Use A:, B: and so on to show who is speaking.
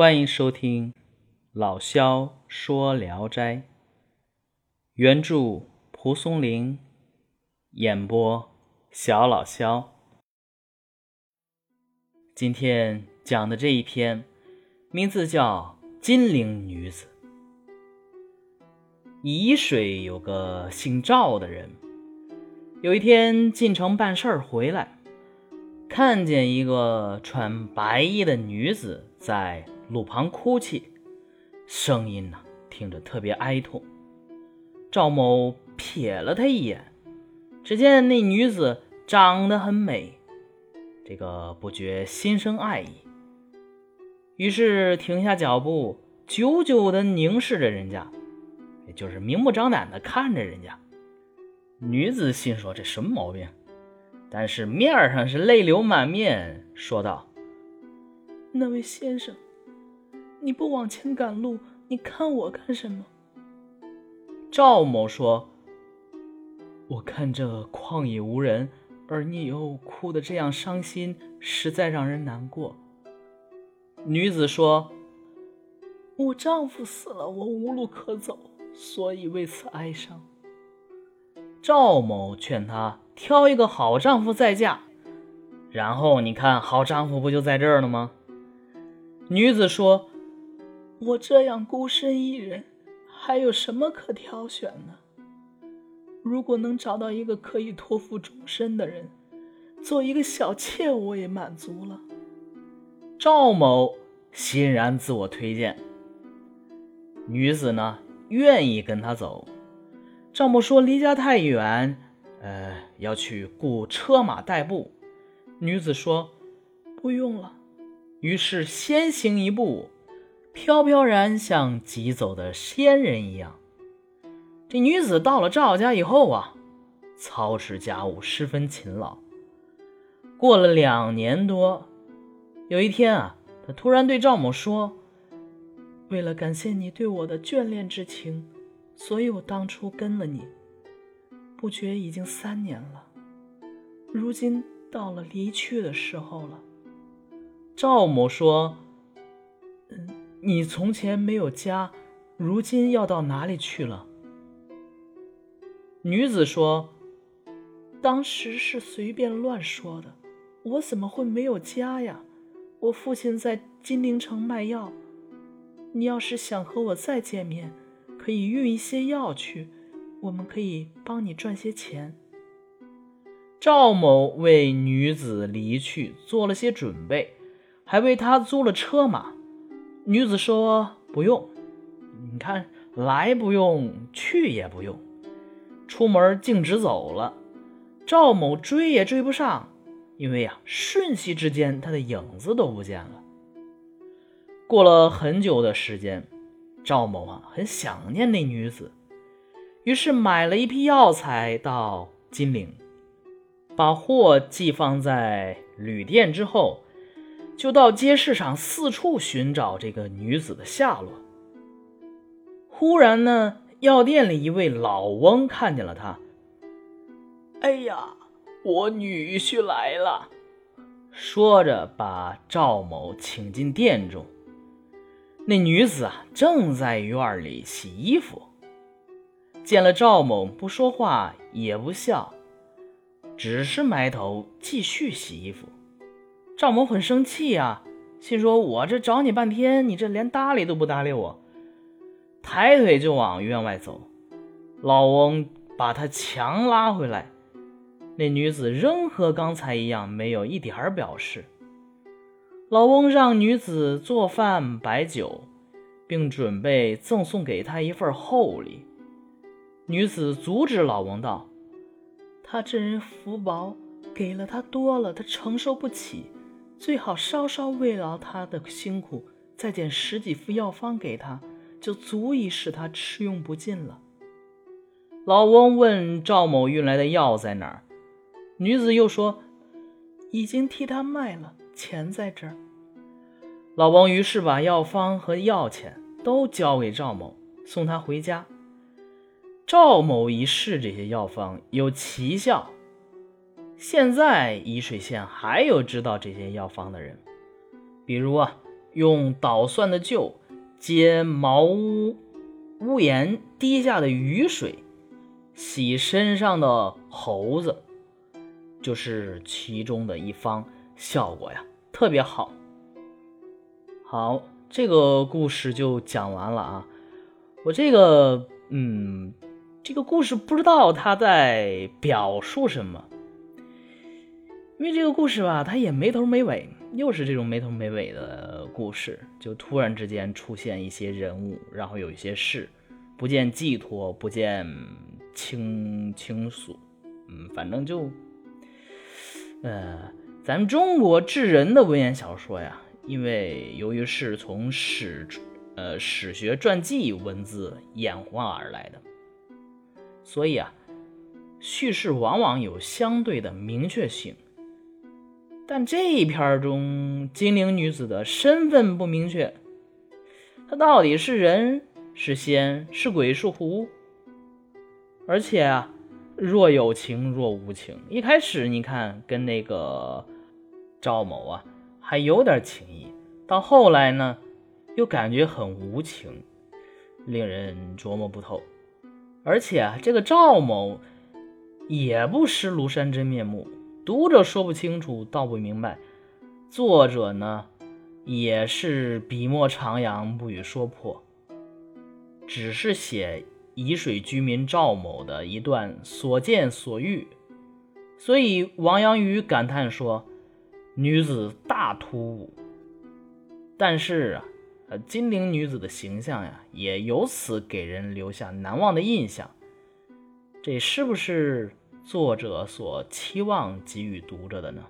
A: 欢迎收听老萧说聊斋，原著蒲松龄，演播小老萧。今天讲的这一篇，名字叫《金陵女子》。沂水有个姓赵的人，有一天进城办事儿回来，看见一个穿白衣的女子在路旁哭泣，声音呢听着特别哀痛。赵某瞥了她一眼，只见那女子长得很美，这个不觉心生爱意，于是停下脚步，久久地凝视着人家。也就是明目张胆的看着人家，女子心说这什么毛病？但是面上是泪流满面，说道：“
B: 那位先生，你不往前赶路，你看我干什么？”
A: 赵某说：“我看这旷野无人，而你又哭得这样伤心，实在让人难过。”女子说：“
B: 我丈夫死了，我无路可走。”所以为此哀伤。
A: 赵某劝她挑一个好丈夫再嫁，然后你看好丈夫不就在这儿了吗？女子说：“
B: 我这样孤身一人，还有什么可挑选呢？如果能找到一个可以托付终身的人，做一个小妾，我也满足了。”
A: 赵某欣然自我推荐。女子呢？愿意跟他走，赵某说离家太远，呃，要去雇车马代步。女子说
B: 不用了，
A: 于是先行一步，飘飘然像疾走的仙人一样。这女子到了赵家以后啊，操持家务十分勤劳。过了两年多，有一天啊，她突然对赵某说。
B: 为了感谢你对我的眷恋之情，所以我当初跟了你。不觉已经三年了，如今到了离去的时候了。
A: 赵某说：“，你从前没有家，如今要到哪里去了？”女子说：“
B: 当时是随便乱说的，我怎么会没有家呀？我父亲在金陵城卖药。”你要是想和我再见面，可以运一些药去，我们可以帮你赚些钱。
A: 赵某为女子离去做了些准备，还为她租了车马。女子说：“不用，你看来不用，去也不用。”出门径直走了。赵某追也追不上，因为呀，瞬息之间他的影子都不见了。过了很久的时间，赵某啊很想念那女子，于是买了一批药材到金陵，把货寄放在旅店之后，就到街市上四处寻找这个女子的下落。忽然呢，药店里一位老翁看见了他，
B: 哎呀，我女婿来了，
A: 说着把赵某请进店中。那女子啊，正在院里洗衣服，见了赵某，不说话也不笑，只是埋头继续洗衣服。赵某很生气啊，心说：“我这找你半天，你这连搭理都不搭理我。”抬腿就往院外走，老翁把他强拉回来。那女子仍和刚才一样，没有一点儿表示。老翁让女子做饭摆酒，并准备赠送给她一份厚礼。女子阻止老翁道：“
B: 他这人福薄，给了他多了，他承受不起。最好稍稍慰劳他的辛苦，再捡十几副药方给他，就足以使他吃用不尽了。”
A: 老翁问赵某运来的药在哪儿，女子又说：“
B: 已经替他卖了。”钱在这儿。
A: 老翁于是把药方和药钱都交给赵某，送他回家。赵某一试这些药方有奇效，现在沂水县还有知道这些药方的人，比如啊，用捣蒜的臼接茅屋屋檐滴下的雨水，洗身上的猴子，就是其中的一方，效果呀特别好。好，这个故事就讲完了啊。我这个，嗯，这个故事不知道他在表述什么，因为这个故事吧，它也没头没尾，又是这种没头没尾的故事，就突然之间出现一些人物，然后有一些事，不见寄托，不见倾倾诉，嗯，反正就，呃，咱们中国智人的文言小说呀，因为由于是从史。呃，史学传记文字演化而来的，所以啊，叙事往往有相对的明确性。但这一篇中，精灵女子的身份不明确，她到底是人是仙是鬼是狐？而且啊，若有情若无情。一开始你看跟那个赵某啊还有点情谊，到后来呢？又感觉很无情，令人琢磨不透。而且啊，这个赵某也不识庐山真面目，读者说不清楚，道不明白。作者呢，也是笔墨徜徉，不予说破，只是写沂水居民赵某的一段所见所遇。所以王阳宇感叹说：“女子大突兀。”但是啊。呃，金陵女子的形象呀，也由此给人留下难忘的印象。这是不是作者所期望给予读者的呢？